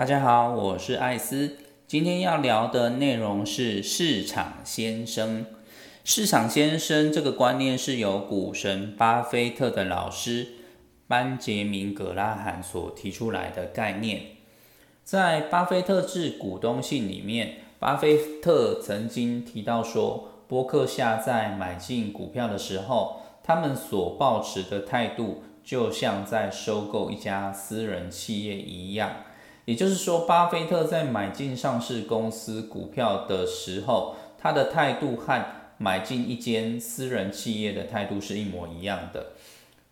大家好，我是艾斯。今天要聊的内容是市场先生。市场先生这个观念是由股神巴菲特的老师班杰明格拉罕所提出来的概念。在巴菲特致股东信里面，巴菲特曾经提到说，伯克夏在买进股票的时候，他们所抱持的态度就像在收购一家私人企业一样。也就是说，巴菲特在买进上市公司股票的时候，他的态度和买进一间私人企业的态度是一模一样的。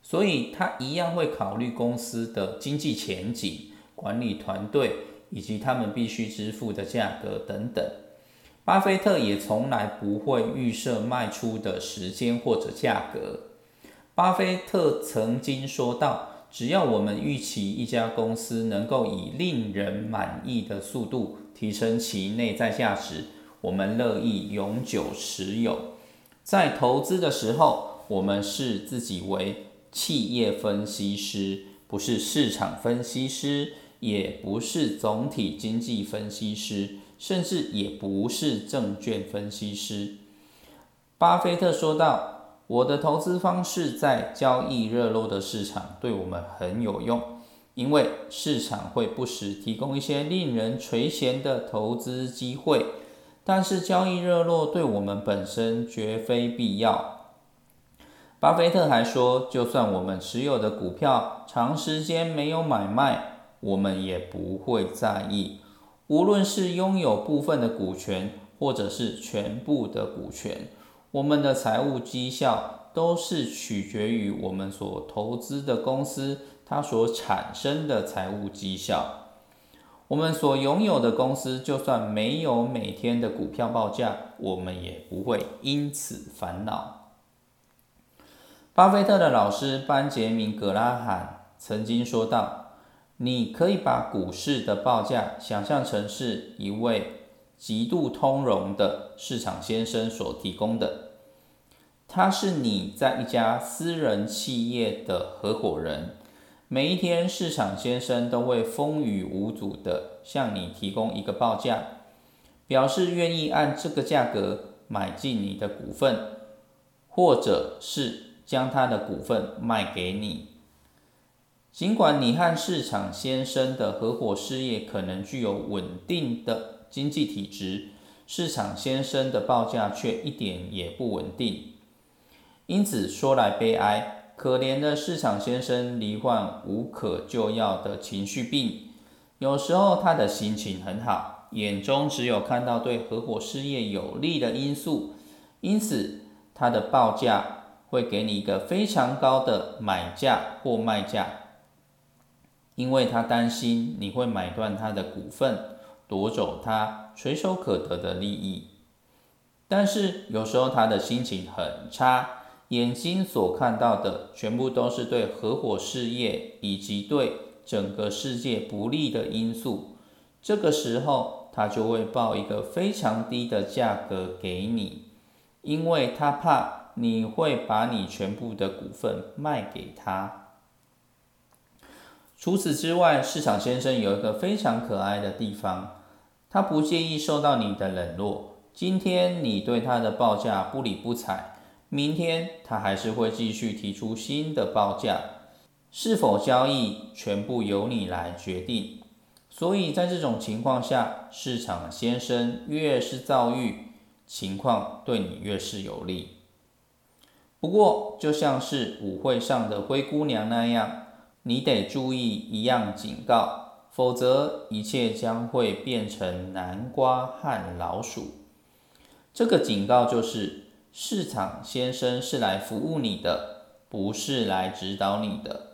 所以，他一样会考虑公司的经济前景、管理团队以及他们必须支付的价格等等。巴菲特也从来不会预设卖出的时间或者价格。巴菲特曾经说到。只要我们预期一家公司能够以令人满意的速度提升其内在价值，我们乐意永久持有。在投资的时候，我们视自己为企业分析师，不是市场分析师，也不是总体经济分析师，甚至也不是证券分析师。巴菲特说道。我的投资方式在交易热络的市场对我们很有用，因为市场会不时提供一些令人垂涎的投资机会。但是交易热络对我们本身绝非必要。巴菲特还说，就算我们持有的股票长时间没有买卖，我们也不会在意。无论是拥有部分的股权，或者是全部的股权。我们的财务绩效都是取决于我们所投资的公司它所产生的财务绩效。我们所拥有的公司就算没有每天的股票报价，我们也不会因此烦恼。巴菲特的老师班杰明格拉罕曾经说道：“你可以把股市的报价想象成是一位。”极度通融的市场先生所提供的，他是你在一家私人企业的合伙人。每一天，市场先生都会风雨无阻的向你提供一个报价，表示愿意按这个价格买进你的股份，或者是将他的股份卖给你。尽管你和市场先生的合伙事业可能具有稳定的。经济体质，市场先生的报价却一点也不稳定，因此说来悲哀，可怜的市场先生罹患无可救药的情绪病。有时候他的心情很好，眼中只有看到对合伙事业有利的因素，因此他的报价会给你一个非常高的买价或卖价，因为他担心你会买断他的股份。夺走他垂手可得的利益，但是有时候他的心情很差，眼睛所看到的全部都是对合伙事业以及对整个世界不利的因素。这个时候，他就会报一个非常低的价格给你，因为他怕你会把你全部的股份卖给他。除此之外，市场先生有一个非常可爱的地方。他不介意受到你的冷落。今天你对他的报价不理不睬，明天他还是会继续提出新的报价。是否交易全部由你来决定。所以在这种情况下，市场先生越是躁郁，情况对你越是有利。不过，就像是舞会上的灰姑娘那样，你得注意一样警告。否则，一切将会变成南瓜和老鼠。这个警告就是：市场先生是来服务你的，不是来指导你的。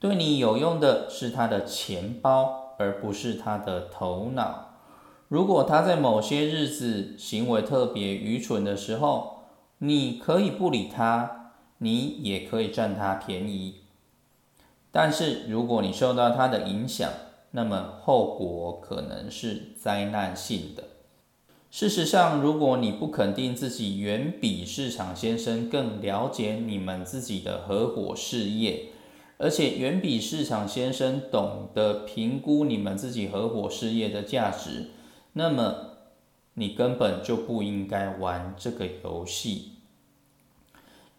对你有用的是他的钱包，而不是他的头脑。如果他在某些日子行为特别愚蠢的时候，你可以不理他，你也可以占他便宜。但是，如果你受到它的影响，那么后果可能是灾难性的。事实上，如果你不肯定自己远比市场先生更了解你们自己的合伙事业，而且远比市场先生懂得评估你们自己合伙事业的价值，那么你根本就不应该玩这个游戏。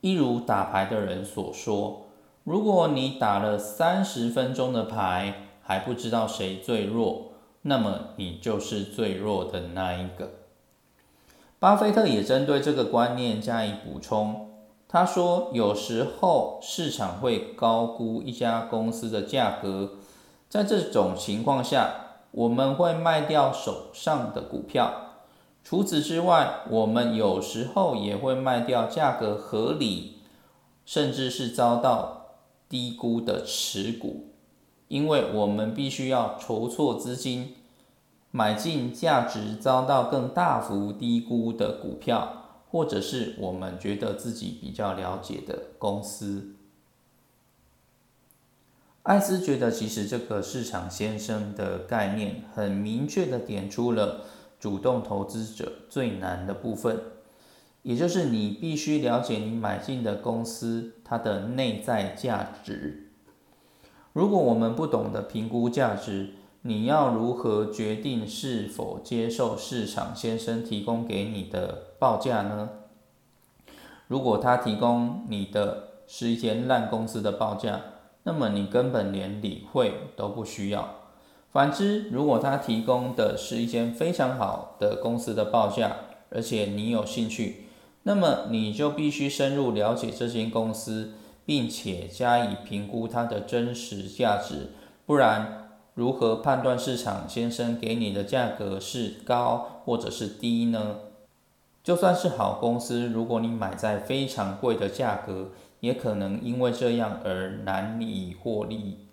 一如打牌的人所说，如果你打了三十分钟的牌还不知道谁最弱，那么你就是最弱的那一个。巴菲特也针对这个观念加以补充。他说：“有时候市场会高估一家公司的价格，在这种情况下，我们会卖掉手上的股票。除此之外，我们有时候也会卖掉价格合理，甚至是遭到低估的持股，因为我们必须要筹措资金，买进价值遭到更大幅低估的股票。”或者是我们觉得自己比较了解的公司，艾斯觉得其实这个市场先生的概念很明确的点出了主动投资者最难的部分，也就是你必须了解你买进的公司它的内在价值。如果我们不懂得评估价值，你要如何决定是否接受市场先生提供给你的报价呢？如果他提供你的是一间烂公司的报价，那么你根本连理会都不需要。反之，如果他提供的是一间非常好的公司的报价，而且你有兴趣，那么你就必须深入了解这间公司，并且加以评估它的真实价值，不然。如何判断市场先生给你的价格是高或者是低呢？就算是好公司，如果你买在非常贵的价格，也可能因为这样而难以获利。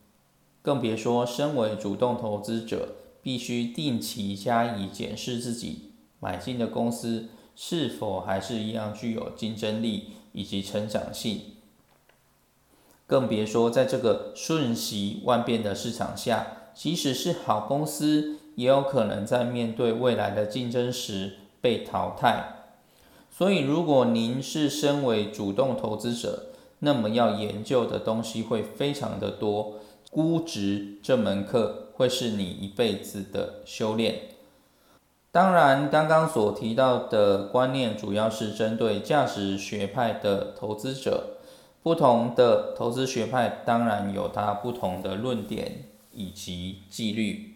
更别说身为主动投资者，必须定期加以检视自己买进的公司是否还是一样具有竞争力以及成长性。更别说在这个瞬息万变的市场下。即使是好公司，也有可能在面对未来的竞争时被淘汰。所以，如果您是身为主动投资者，那么要研究的东西会非常的多。估值这门课会是你一辈子的修炼。当然，刚刚所提到的观念主要是针对价值学派的投资者。不同的投资学派当然有它不同的论点。以及纪律。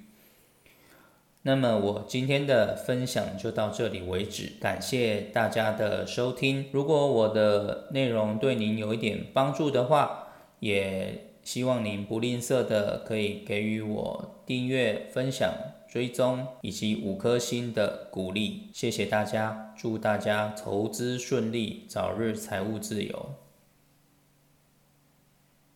那么我今天的分享就到这里为止，感谢大家的收听。如果我的内容对您有一点帮助的话，也希望您不吝啬的可以给予我订阅、分享、追踪以及五颗星的鼓励。谢谢大家，祝大家投资顺利，早日财务自由。